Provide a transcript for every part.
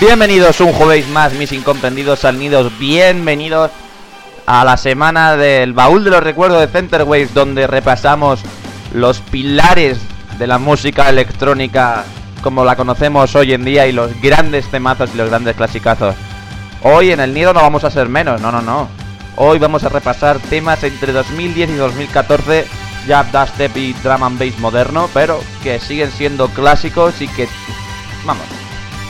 Bienvenidos un jueves más, mis incomprendidos salnidos. Bienvenidos a la semana del baúl de los recuerdos de Center Waves, donde repasamos los pilares de la música electrónica como la conocemos hoy en día y los grandes temazos y los grandes clasicazos. Hoy en el Nido no vamos a ser menos, no, no, no. Hoy vamos a repasar temas entre 2010 y 2014, ya dubstep y drum and bass moderno, pero que siguen siendo clásicos y que, vamos,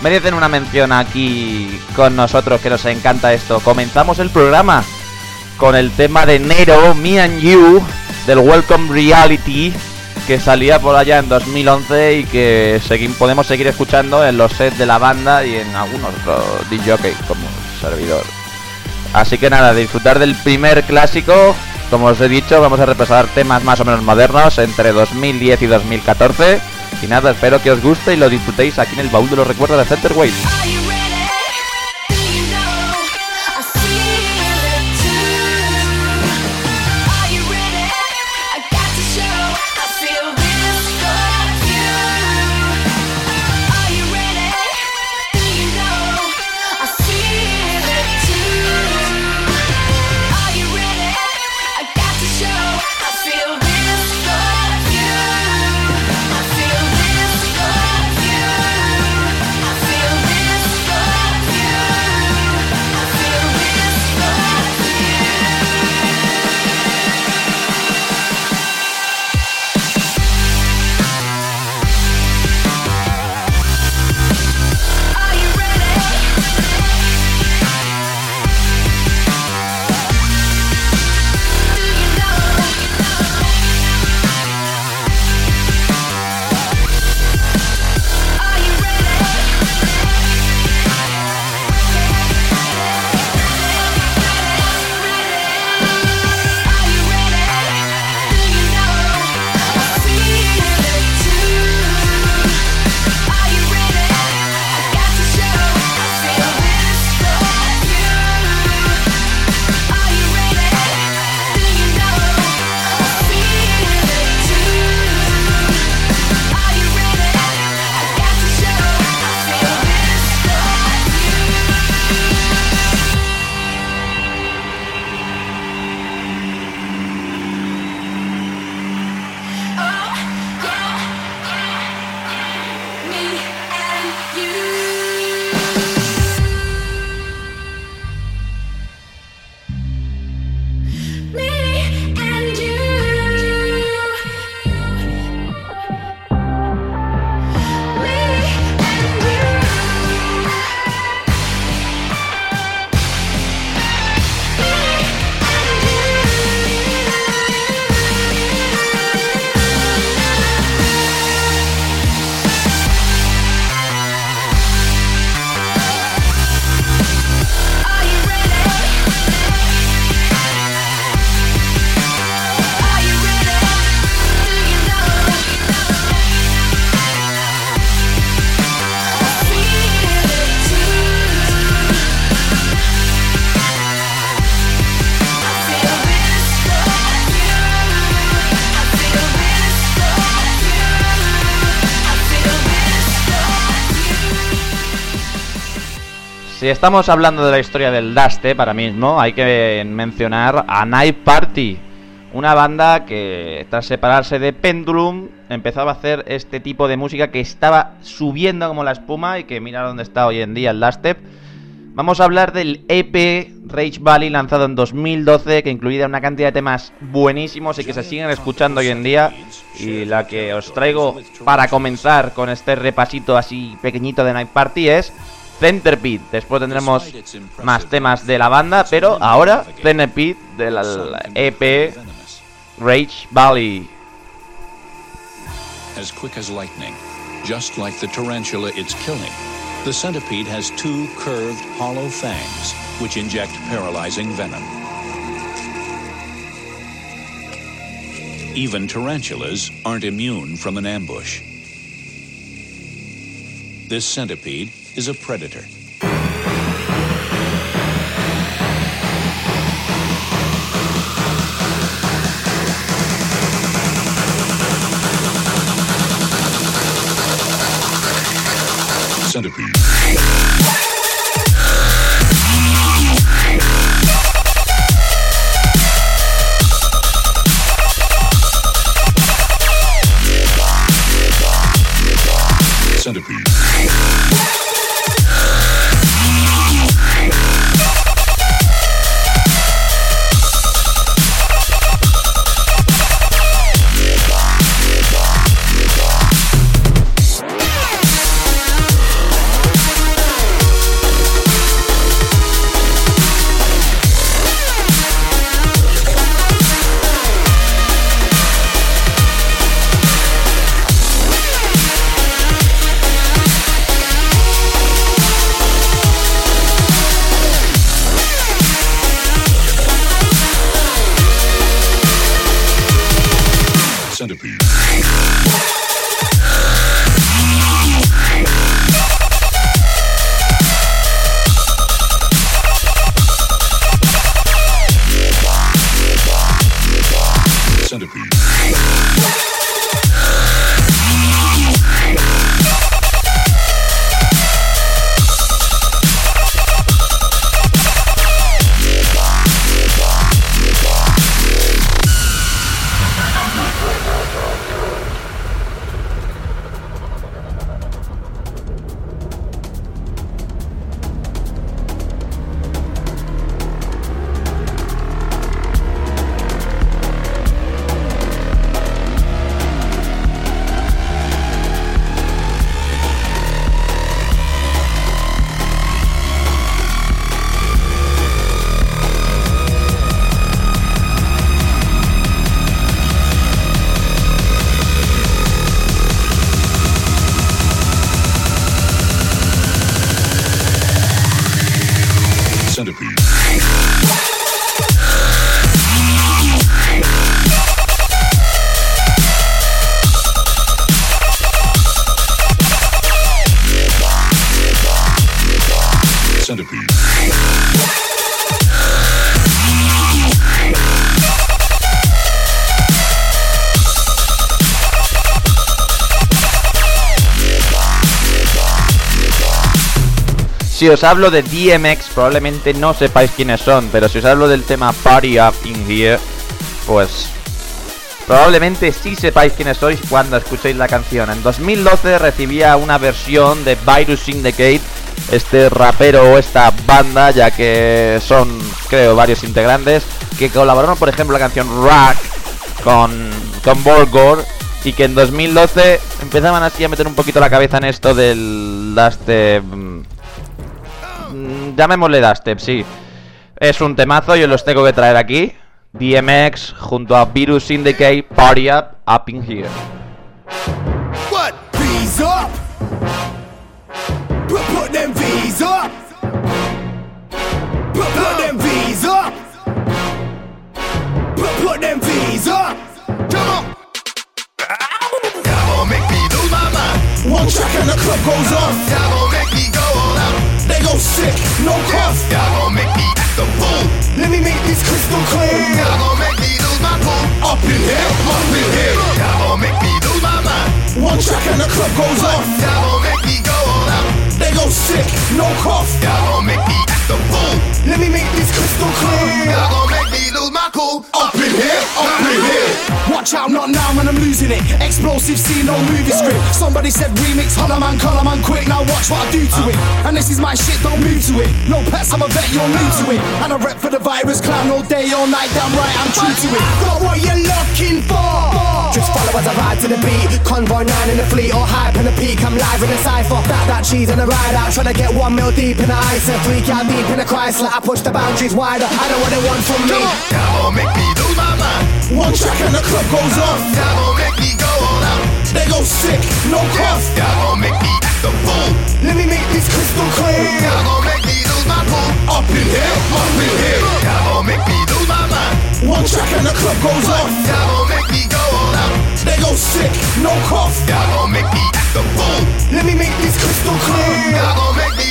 merecen una mención aquí con nosotros, que nos encanta esto. Comenzamos el programa con el tema de Nero, Me and You, del Welcome Reality, que salía por allá en 2011 y que podemos seguir escuchando en los sets de la banda y en algunos otros DJ como servidor. Así que nada, disfrutar del primer clásico. Como os he dicho, vamos a repasar temas más o menos modernos entre 2010 y 2014. Y nada, espero que os guste y lo disfrutéis aquí en el baúl de los recuerdos de Center Wave. Estamos hablando de la historia del Daste para mismo, hay que mencionar a Night Party, Una banda que tras separarse de Pendulum empezaba a hacer este tipo de música que estaba subiendo como la espuma y que mira dónde está hoy en día el Lastep. Vamos a hablar del EP Rage Valley lanzado en 2012 que incluía una cantidad de temas buenísimos y que se siguen escuchando hoy en día y la que os traigo para comenzar con este repasito así pequeñito de Night Party es Centerpede. Después tendremos más temas de la banda, pero ahora Centerpede del EP Rage Valley. as quick as lightning, just like the tarantula it's killing. The centipede has two curved, hollow fangs, which inject paralyzing venom. Even tarantulas aren't immune from an ambush. This centipede is a predator. Centipede. Centipede. Si os hablo de DMX, probablemente no sepáis quiénes son, pero si os hablo del tema Party Up in Here, pues probablemente sí sepáis quiénes sois cuando escuchéis la canción. En 2012 recibía una versión de Virus Syndicate, este rapero o esta banda, ya que son, creo, varios integrantes, que colaboraron, por ejemplo, la canción Rock con, con Borgor y que en 2012 empezaban así a meter un poquito la cabeza en esto del llamémosle Dastep, sí. Es un temazo, yo los tengo que traer aquí. DMX junto a Virus Syndicate Party Up Up in Here. What? V's up. Put, them up. Put, them up. Put, them up. And the club goes. They go sick, no cough. Y'all gon' make me act the fool. Let me make this crystal clear. Y'all gon' make me lose my cool. Up in here, up in here. Y'all gon' make me lose my mind. One track and the club goes off. Y'all gon' make me go all out. They go sick, no cough. Y'all gon' make me act the fool. Let me make this crystal clear. Y'all gon' make me lose my cool. Up in here, up in here. watch out, not now, man, I'm losing it. Explosive scene, no movie script. Somebody said remix, holla man, color man, quick. Now watch what I do to it. And this is my shit, don't move to it. No pets, I'm a vet, you're new to it. And I rep for the virus clown all day, all night, damn right, I'm true to it. Got what you're looking for. Just follow as I ride to the beat. Convoy 9 in the fleet, or hype in the peak. I'm live in the cypher. That, that cheese and the ride out. Trying to get one mil deep in the ice and freak out deep in the Chrysler. I push the boundaries wider. I know what they want from me. Gon' make me lose my mind. One track and the club goes off. That gon' make me go all out. They go sick, no cough. That gon' make me act a fool. Let me make this crystal clear. That gon' make me lose my cool. Up in here, up in here. That gon' make me lose my mind. One track and the club goes off. That gon' make me go all out. They go sick, no cough. That gon' make me act a fool. Let me make this crystal clear. That gon' make me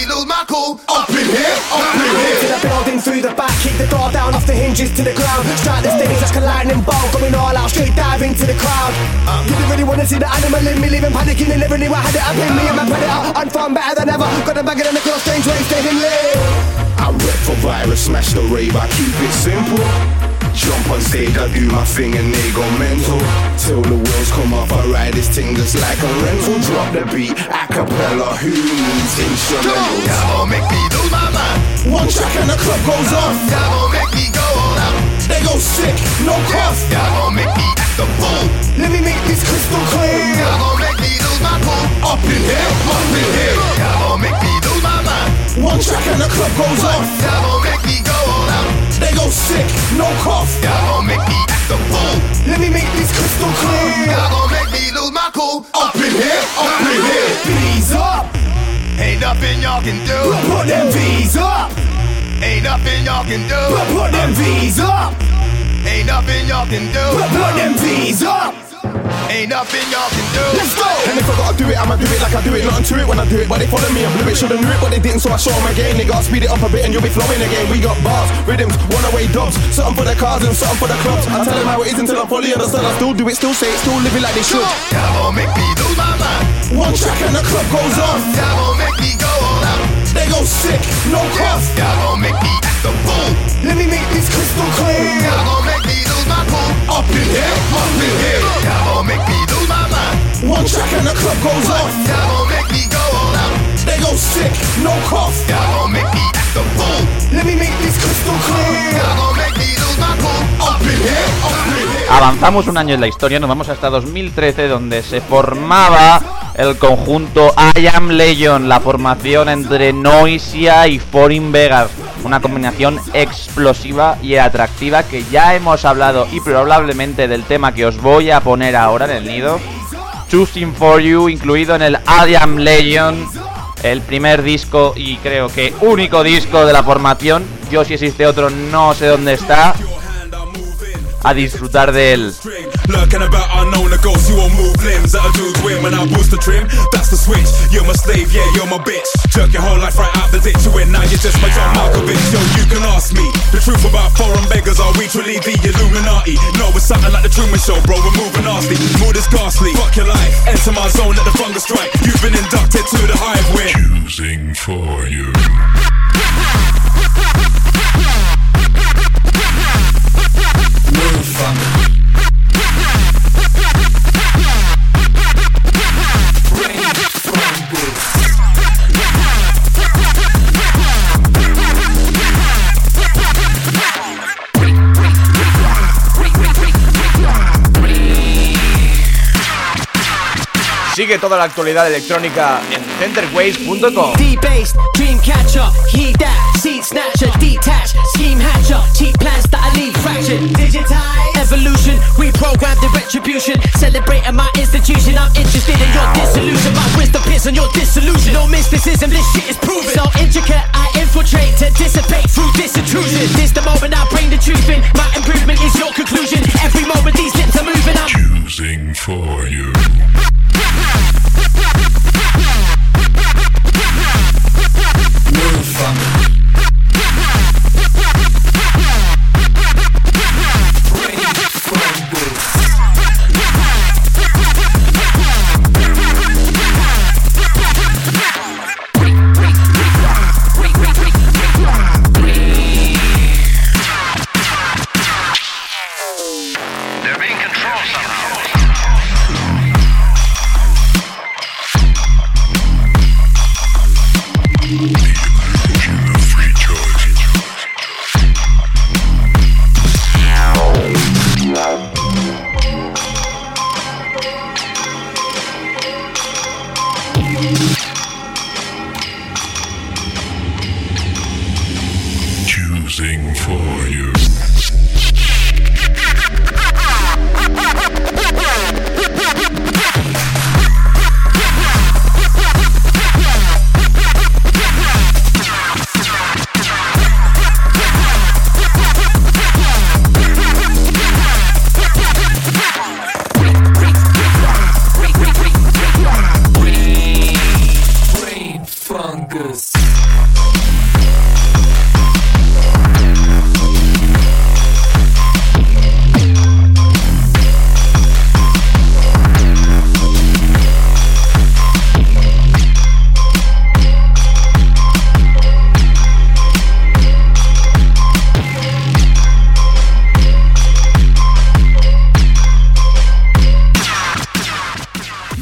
lose my cool. Up in here, up in here. To the building through the back, kick the door down off the hinges to the ground. Strike the stage like a lightning bolt, going all out, straight dive into the crowd. Uh. You didn't really wanna see the animal in me, leaving panicking and living I had it up in me and my predator. I'm fun better than ever. Got a bag in the girl, strange way, staying lit. I rep for virus, smash the rave, I keep it simple. Jump on stage, I do my thing and they go mental. Till the wheels come off, I ride this thing just like a rental. Drop the beat, acapella, who needs instrumentals? That gon' make me lose my mind. One track and the club goes off. Gon' make me go all out. They go sick, no cough. That gon' make me act a fool. Let me make this crystal clear. Gon' make me lose my cool. Up in here, up in here. Gon' make me lose my mind. One track and the club goes off. Gon' make sick, no cough. That gon' make me act a fool. Let me make this crystal clear. That gon' make me lose my cool. Up in here, up in here. Bees up. Ain't nothing y'all can do. Put them V's up. Ain't nothing y'all can do. Put them V's up. Ain't nothing y'all can do. Put them V's up. Ain't nothing y'all can do. Let's go. And if I gotta do it, I'ma do it like I do it. Nothing to it when I do it, but they follow me and blew it. Should've knew it, but they didn't, so I show 'em again. They gotta speed it up a bit and you'll be flowing again. We got bars, rhythms, one away dubs. Something for the cars and something for the clubs. I tell them how it is until I'm fully understand. I still do it, still say it, still live it like they should. That gon' make me lose my mind. One track and the club goes off. That gon' make me go all out. They go sick, no cough. That gon' make me act a fool. Let me make this crystal clear. That gon' make me Avanzamos un año en la historia, nos vamos hasta 2013 donde se formaba el conjunto I Am Legion, la formación entre Noisia y Foreign Vegas, una combinación explosiva y atractiva que ya hemos hablado y probablemente del tema que os voy a poner ahora en el nido, Choosing For You, incluido en el I Legion, el primer disco y creo que único disco de la formación, yo si existe otro no sé dónde está, a disfrutar de él. Lurking about unknown, Sigue toda la actualidad electrónica en centerways.com. D-based, dream catcher, heed that, seed snatcher, detach, scheme hatcher, cheap plans that I leave fractured. Digitize, evolution, reprogram the retribution, celebrating my institution. I'm interested in your dissolution, my wisdom pits on your disillusion. No mysticism, this shit is proven. So intricate, I infiltrate to dissipate through this intrusion. This the moment I bring the truth in. My improvement is your conclusion. Every moment these lips are moving, I'm Choosing for you.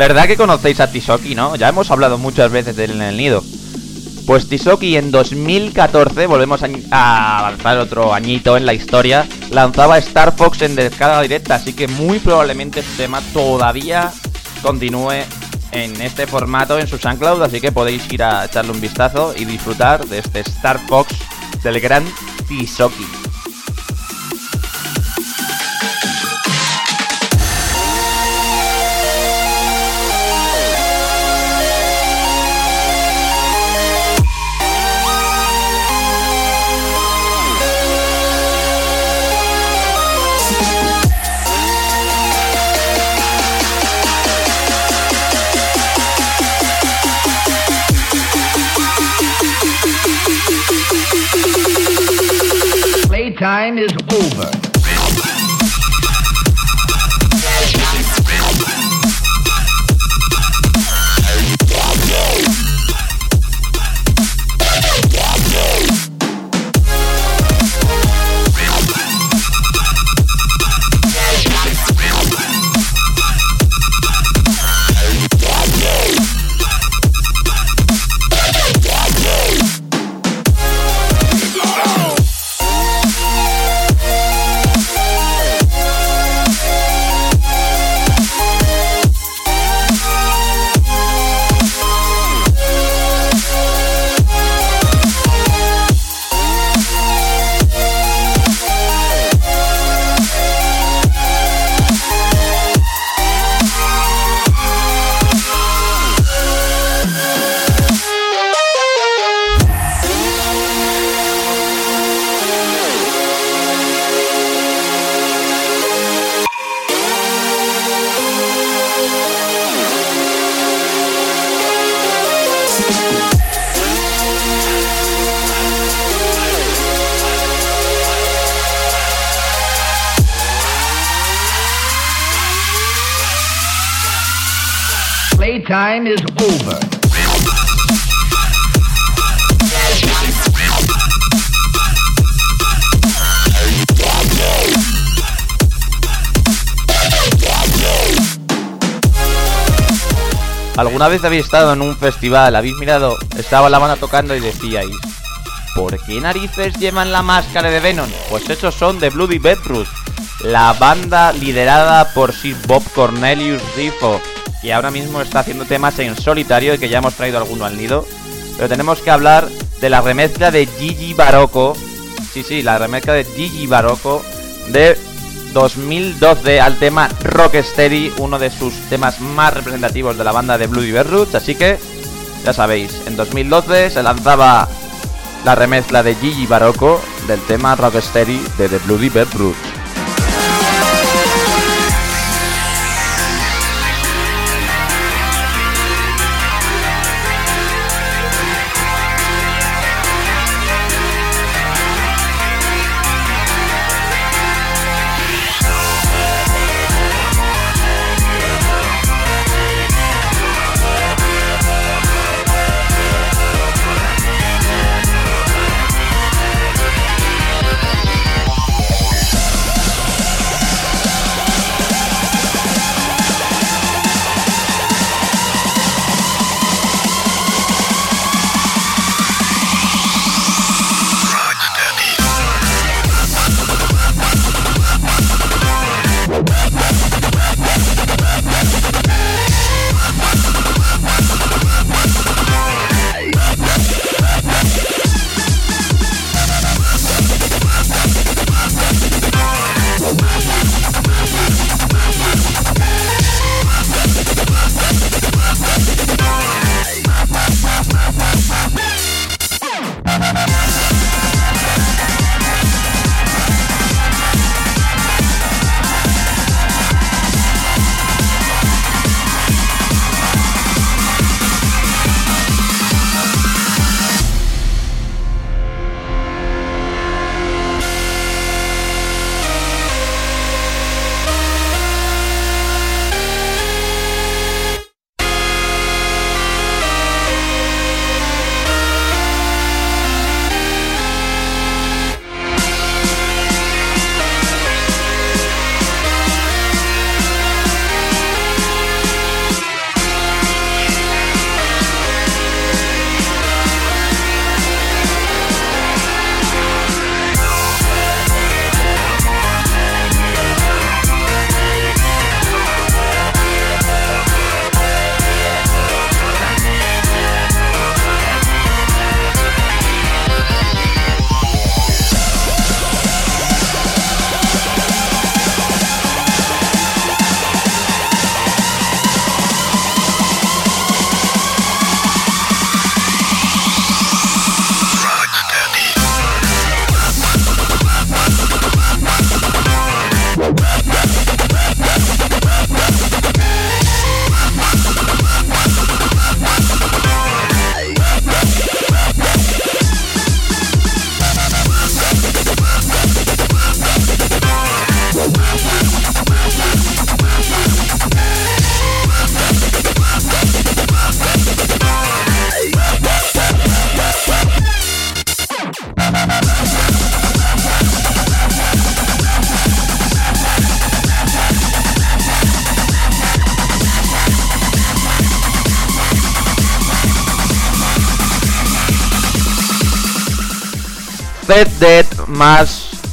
¿Verdad que conocéis a Tisoki, no? Ya hemos hablado muchas veces de él en el nido. Pues Tisoki en 2014, volvemos a, avanzar otro añito en la historia, lanzaba Star Fox en descarga directa, así que muy probablemente este tema todavía continúe en este formato en su SoundCloud, así que podéis ir a echarle un vistazo y disfrutar de este Star Fox del gran Tisoki. Playtime is over. ¿Alguna vez habéis estado en un festival, habéis mirado, estaba la banda tocando y decíais, ¿por qué narices llevan la máscara de Venom? Pues esos son de Bloody Bedroot, la banda liderada por Sir Bob Cornelius Rifo, que ahora mismo está haciendo temas en solitario y que ya hemos traído alguno al nido. Pero tenemos que hablar de la remezcla de Gigi Barocco, sí, sí, la remezcla de Gigi Barocco de 2012 al tema Rocksteady, uno de sus temas más representativos de la banda de Bloody Roots. Así que, ya sabéis, en 2012 se lanzaba la remezcla de Gigi Barocco del tema Rocksteady de The Bloody Roots.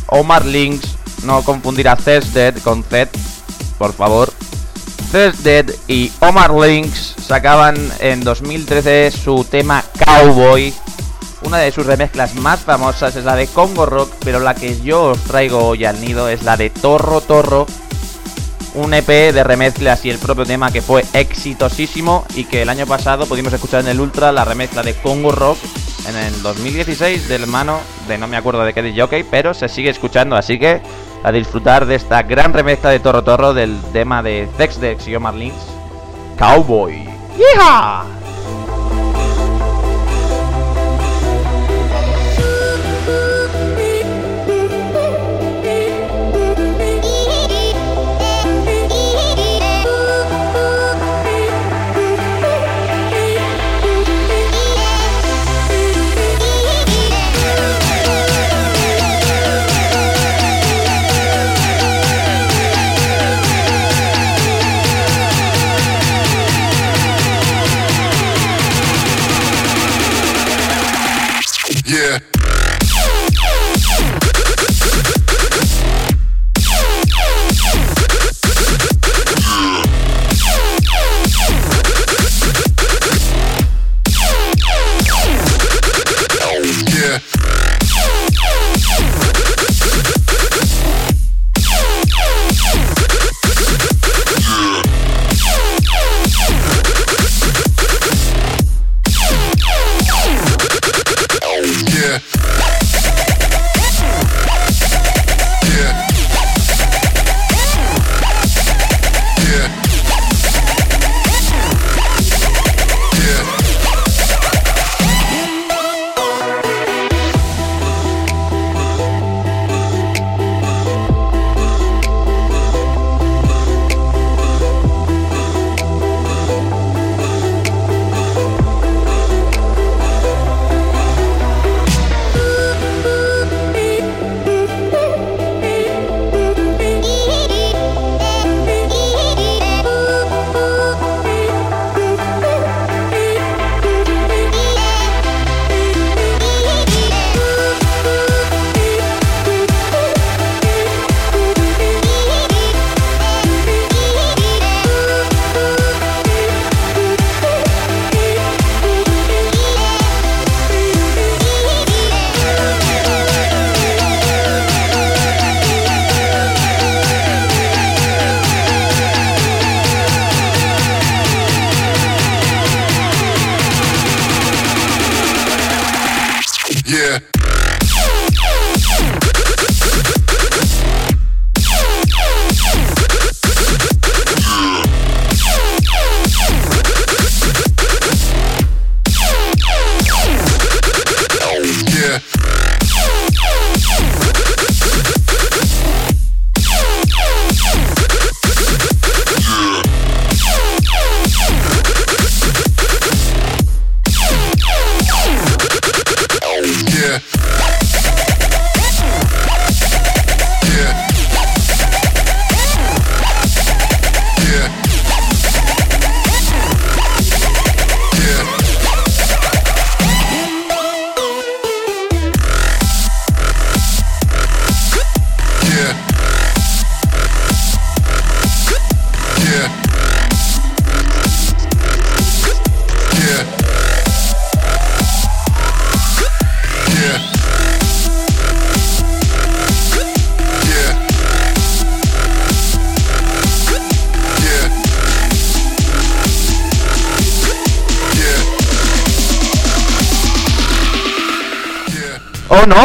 Omar Links. No confundir a Dead con Zed, por favor. Dead y Omar Links sacaban en 2013 su tema Cowboy. Una de sus remezclas más famosas es la de Congo Rock, pero la que yo os traigo hoy al nido es la de Torro Torro. Un EP de remezclas y el propio tema que fue exitosísimo y que el año pasado pudimos escuchar en el Ultra la remezcla de Congo Rock en el 2016 del mano de no me acuerdo de qué de jockey, pero se sigue escuchando, así que a disfrutar de esta gran remezcla de Torro Torro del tema de Zex Dex y Omar Links, Cowboy. ¡Hija!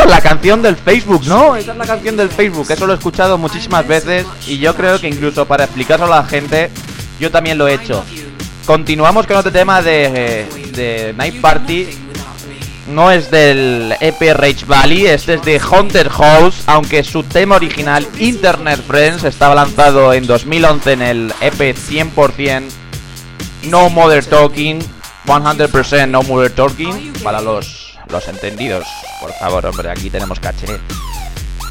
La canción del Facebook, ¿no? Esa es la canción del Facebook, eso lo he escuchado muchísimas veces y yo creo que incluso para explicárselo a la gente, yo también lo he hecho. Continuamos con otro tema de, de Night Party. No es del EP Rage Valley, este es de Haunted House, aunque su tema original, Internet Friends, estaba lanzado en 2011 en el EP 100% No Mother Talking, 100% No Mother Talking, para los, los entendidos. Por favor, hombre, aquí tenemos caché.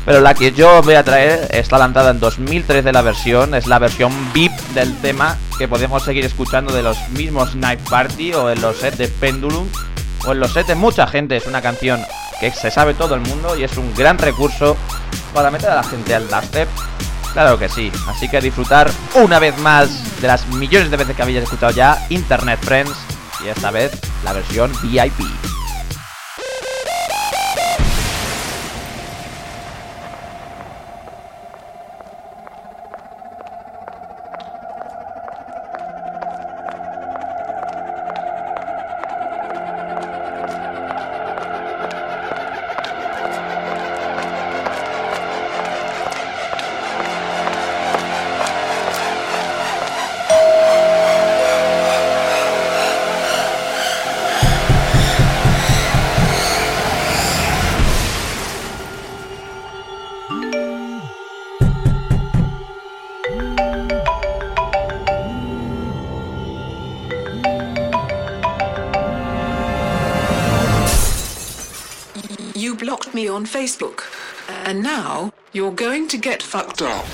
Pero la que yo voy a traer está lanzada en 2013 la versión, es la versión VIP del tema que podemos seguir escuchando de los mismos Night Party o en los sets de Pendulum o en los sets de mucha gente. Es una canción que se sabe todo el mundo y es un gran recurso para meter a la gente al dubstep. Claro que sí, así que disfrutar una vez más de las millones de veces que habéis escuchado ya Internet Friends y esta vez la versión VIP. Facebook. And now you're going to get fucked up.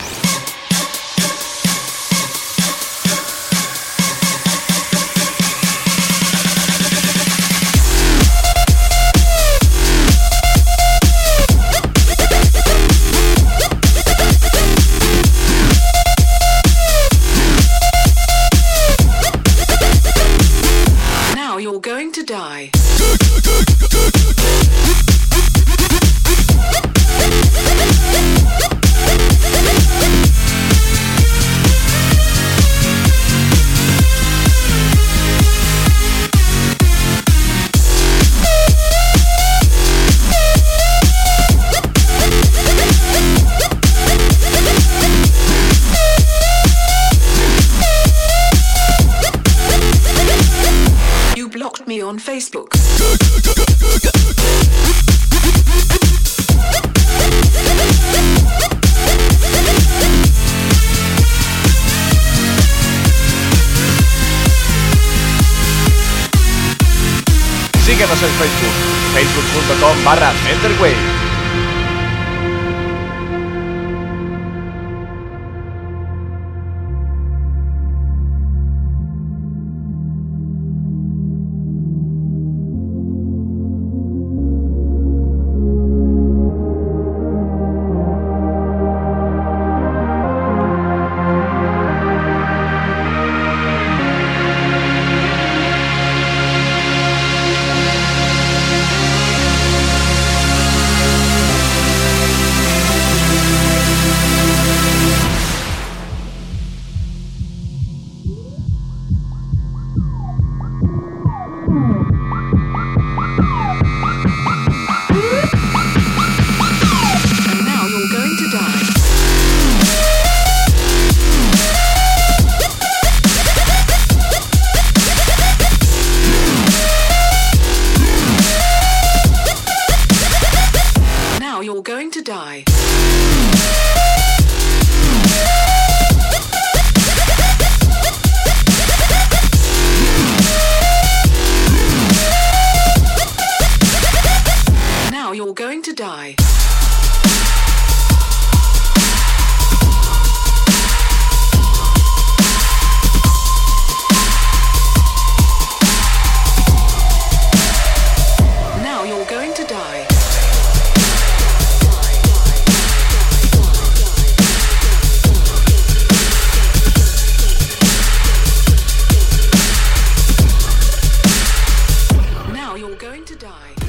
Now you're going to die. Facebook, facebook.com barra Centerwave. You're going to die. Now you're going to die.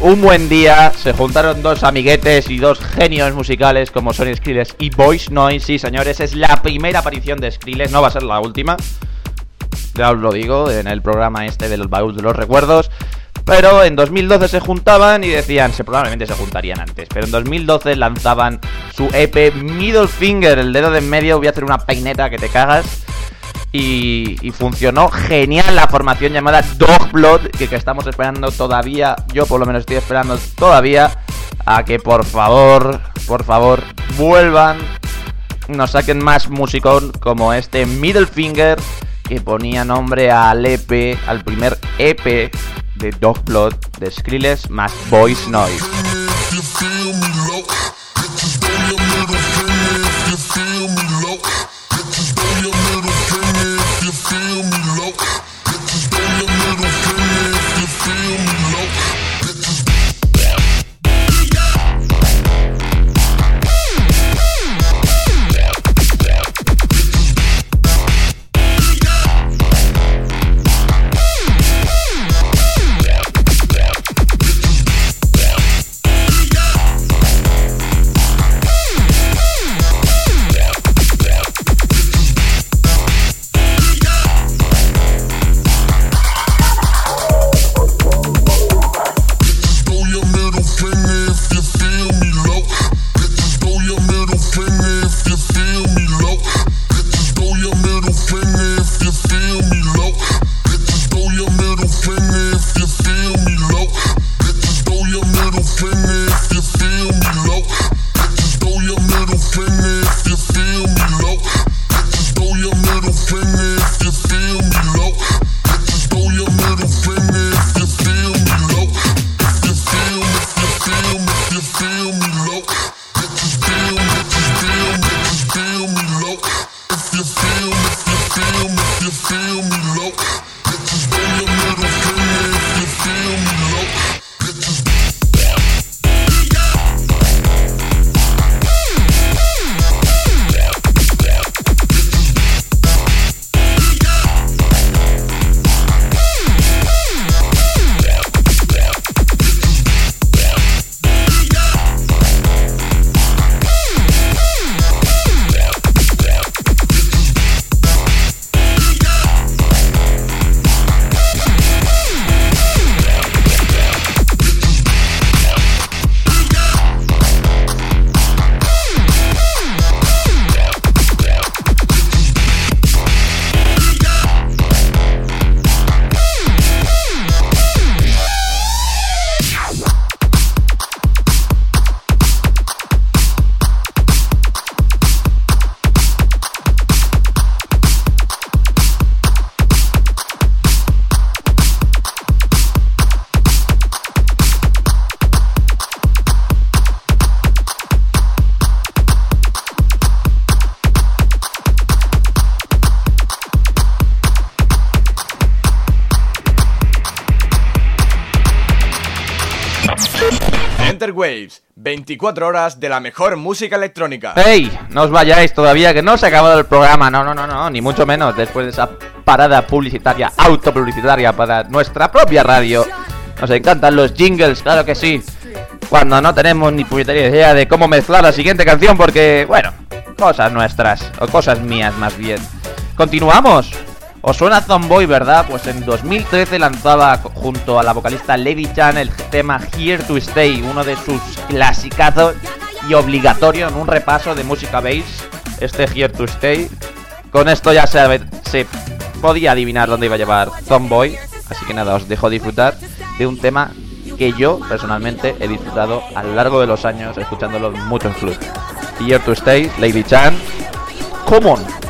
Un buen día, se juntaron dos amiguetes y dos genios musicales como son Skrillex y Voice Noise. Sí, señores, es la primera aparición de Skrillex, no va a ser la última. Ya os lo digo, en el programa este de los baús de los recuerdos. Pero en 2012 se juntaban y decían, se probablemente se juntarían antes, pero en 2012 lanzaban su EP Middle Finger, el dedo de en medio, voy a hacer una peineta que te cagas. Y, funcionó genial la formación llamada Dog Blood, que, que estamos esperando todavía, yo por lo menos estoy esperando todavía a que por favor, por favor, vuelvan, nos saquen más musicón como este Middle Finger, que ponía nombre al EP, al primer EP de Dog Blood de Skrillex más Voice Noise. 24 horas de la mejor música electrónica. ¡Ey! No os vayáis todavía, que no se ha acabado el programa. No, no, no, no, ni mucho menos. Después de esa parada publicitaria, autopublicitaria para nuestra propia radio. Nos encantan los jingles, claro que sí. Cuando no tenemos ni puñetera idea de cómo mezclar la siguiente canción, porque, bueno, cosas nuestras, o cosas mías más bien. Continuamos. Os suena Zomboy, ¿verdad? Pues en 2013 lanzaba junto a la vocalista Lady Chan el tema Here to Stay, uno de sus clasicazos y obligatorio en un repaso de música bass, este Here to Stay. Con esto ya se, podía adivinar dónde iba a llevar Zomboy, así que nada, os dejo disfrutar de un tema que yo personalmente he disfrutado a lo largo de los años escuchándolo en muchos clubs. Here to Stay, Lady Chan, come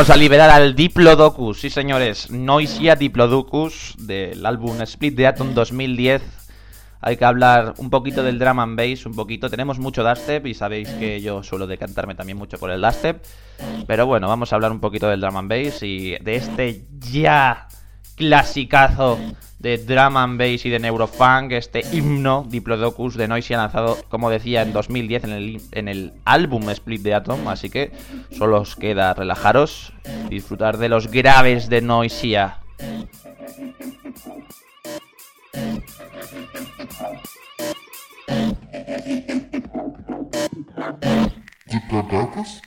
Vamos a liberar al Diplodocus, sí señores, Noisia Diplodocus del álbum Split the Atom 2010. Hay que hablar un poquito del drum and bass, un poquito. Tenemos mucho dubstep y sabéis que yo suelo decantarme también mucho por el dubstep. Pero bueno, vamos a hablar un poquito del drum and bass y de este ya clasicazo de drum and bass y de neurofunk, este himno Diplodocus de Noisia lanzado, como decía, en 2010 en el, en el álbum Split the Atom. Así que solo os queda relajaros, disfrutar de los graves de Noisia. Diplodocus?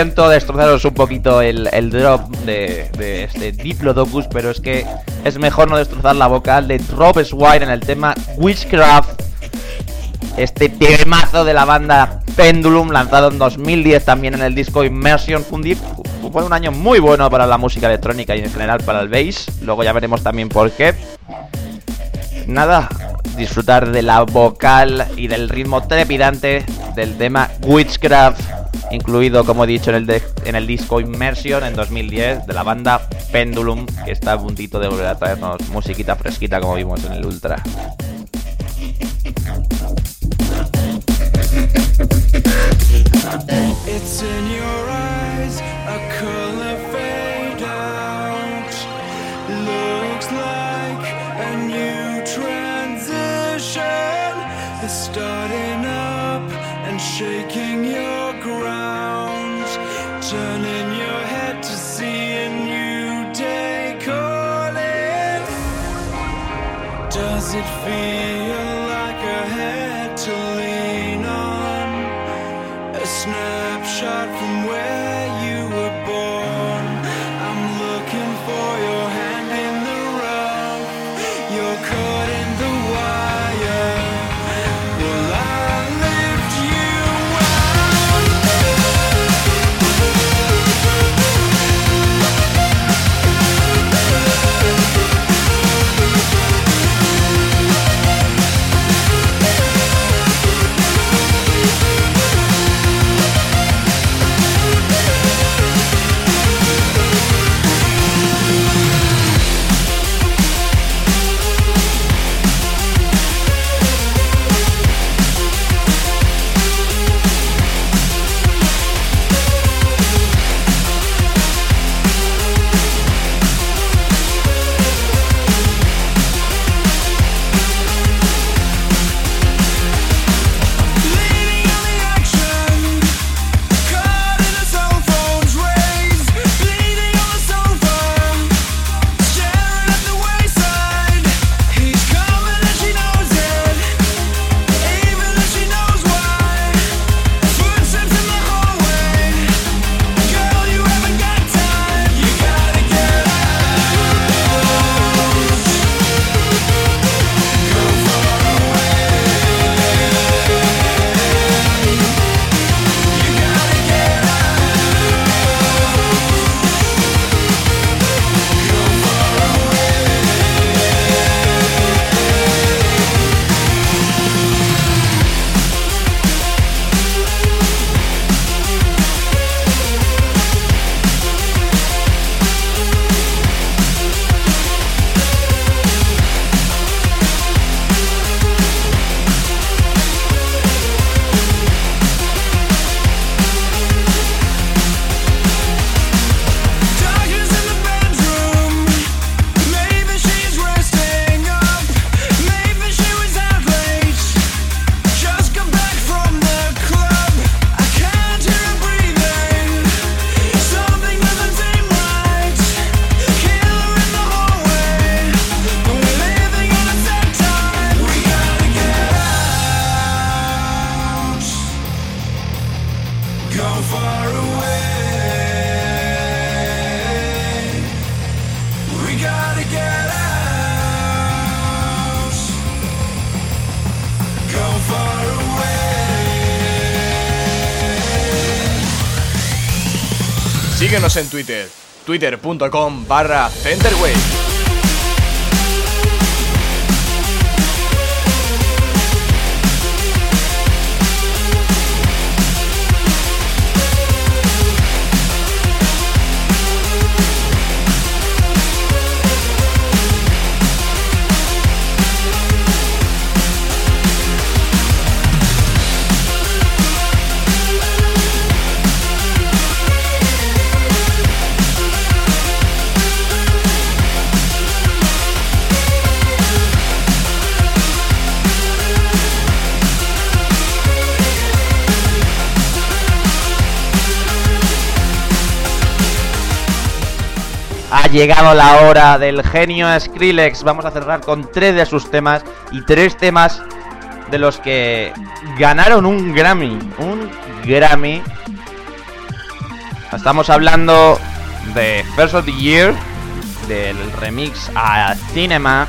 Siento destrozaros un poquito el, drop de, de este Diplodocus, pero es que es mejor no destrozar la vocal de Rob Swire en el tema Witchcraft. Este temazo de la banda Pendulum, lanzado en 2010 también en el disco Immersion. Fue un, di- fue un año muy bueno para la música electrónica y en general para el bass. Luego ya veremos también por qué. Nada, disfrutar de la vocal y del ritmo trepidante del tema Witchcraft, incluido, como he dicho, en el, disco Immersion en 2010 de la banda Pendulum, que está a puntito de volver a traernos musiquita fresquita como vimos en el Ultra. twitter.com barra Centerwave. Llegado la hora del genio Skrillex. Vamos a cerrar con tres de sus temas y tres temas de los que ganaron un Grammy. Un Grammy. Estamos hablando de First of the Year, del remix a Cinema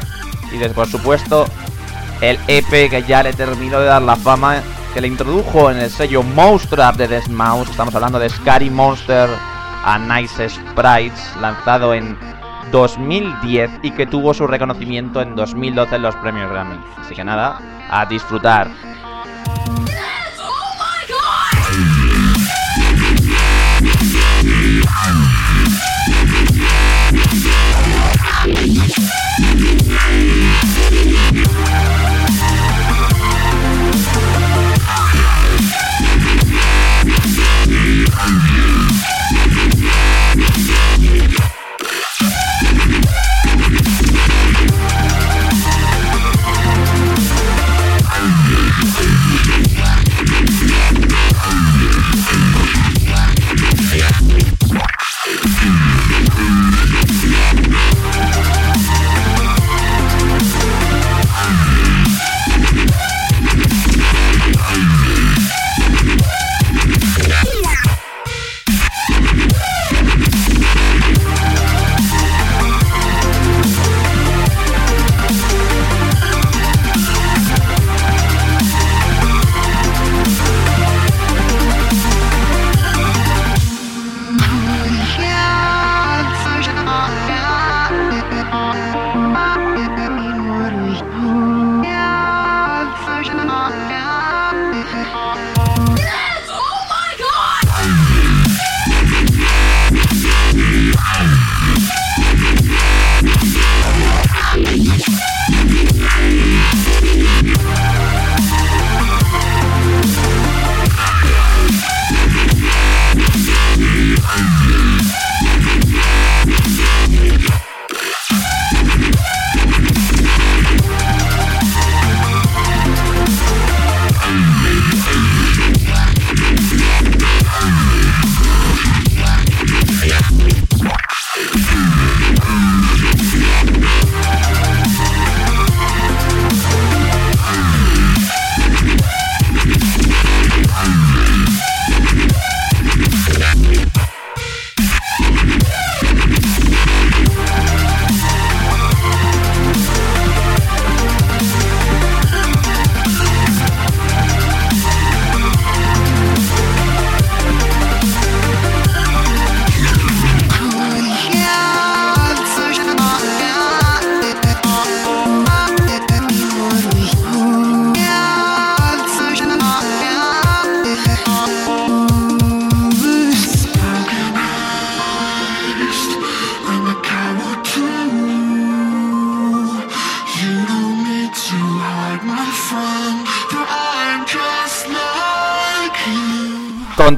y de, por supuesto el EP que ya le terminó de dar la fama, que le introdujo en el sello Mousetrap de Death Mouse. Estamos hablando de Scary Monster a Nice Sprites, lanzado en 2010 y que tuvo su reconocimiento en 2012 en los premios Grammy. Así que nada, a disfrutar.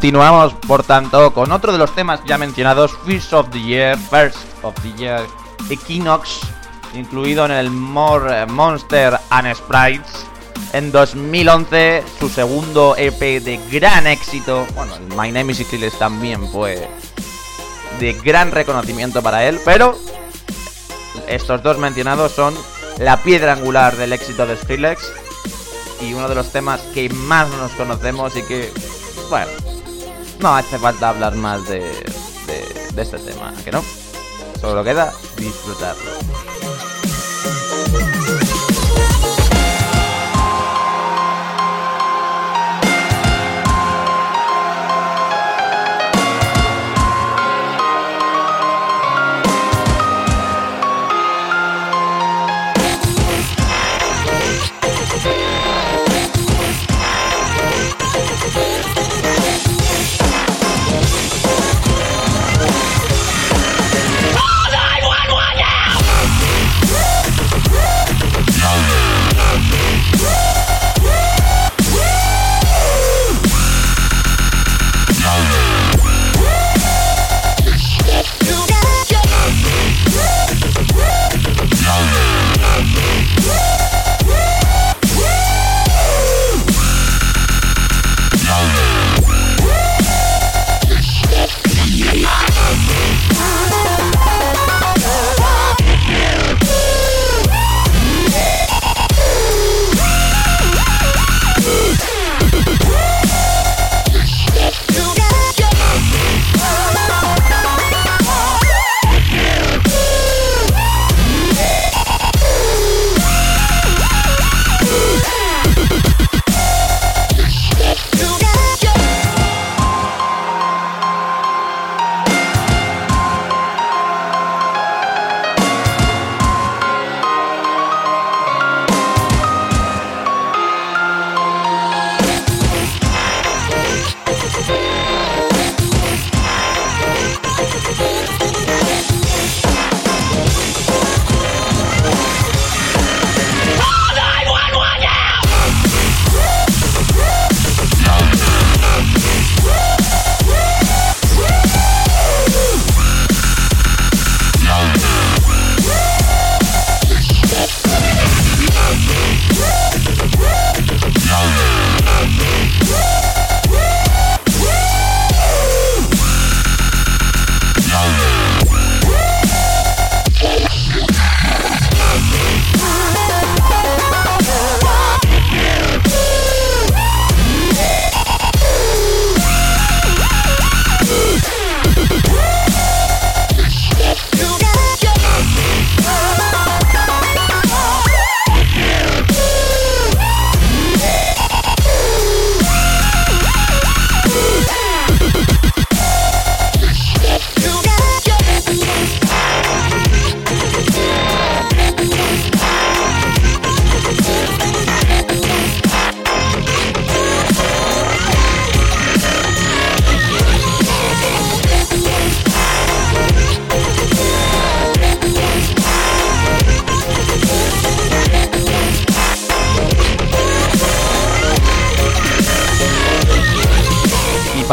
Continuamos, por tanto, con otro de los temas ya mencionados, First of the Year, First of the Year, Equinox, incluido en el More Monster and Sprites. En 2011, su segundo EP de gran éxito. Bueno, el My Name is Skrillex también fue de gran reconocimiento para él, pero estos dos mencionados son la piedra angular del éxito de Skrillex y uno de los temas que más nos conocemos y que, bueno, No hace falta hablar más de, de, de este tema, ¿a que no? Solo queda disfrutarlo.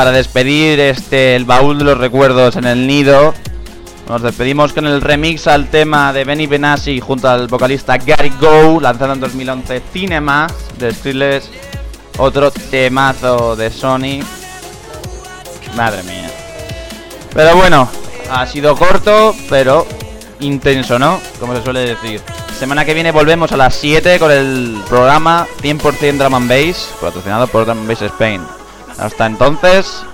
Para despedir este el baúl de los recuerdos en el nido, nos despedimos con el remix al tema de Benny Benassi junto al vocalista Gary Go, lanzado en 2011 Cinema de Skrillex, otro temazo de Sony. Madre mía. Pero bueno, ha sido corto, pero intenso, ¿no? Como se suele decir. Semana que viene volvemos a las 7 con el programa 100% Drum and Bass, patrocinado por Drum Bass Spain. Hasta entonces,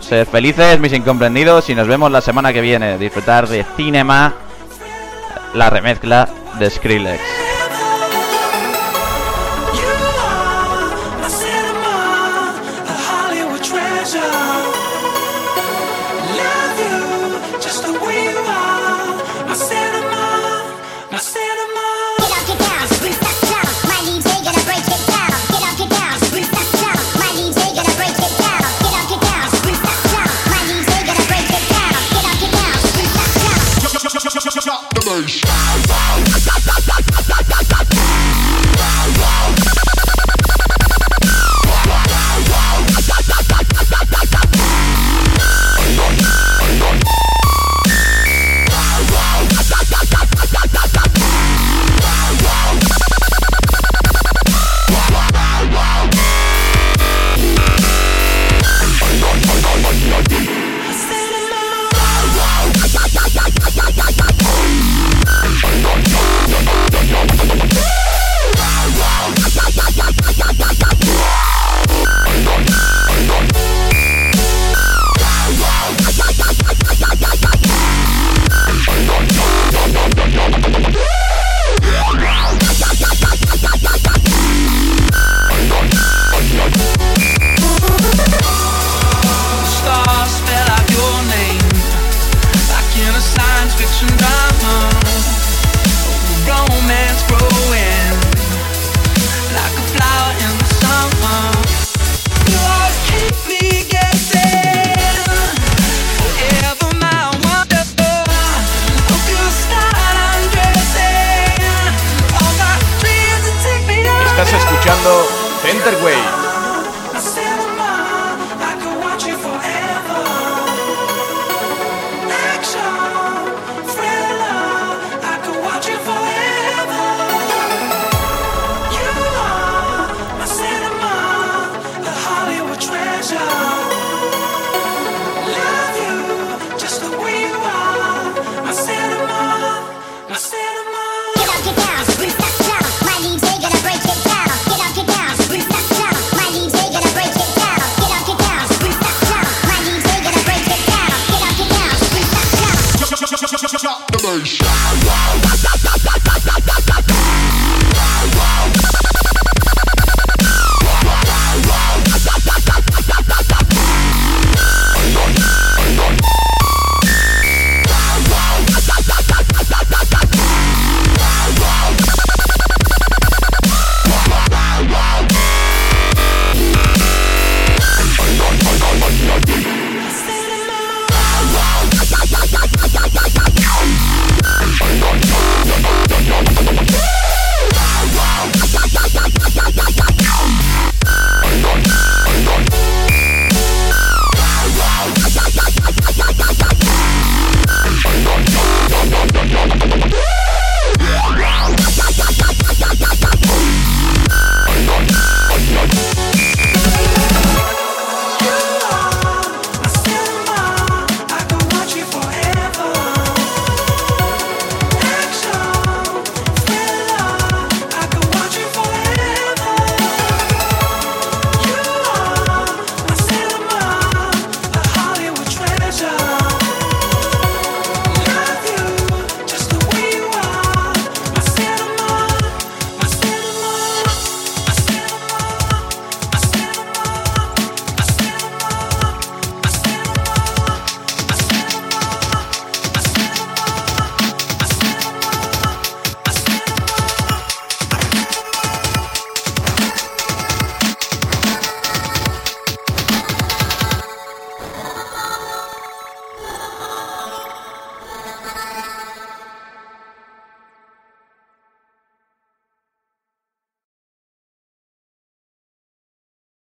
sed felices, mis incomprendidos, y nos vemos la semana que viene. Disfrutar de Cinema, la remezcla de Skrillex. Space.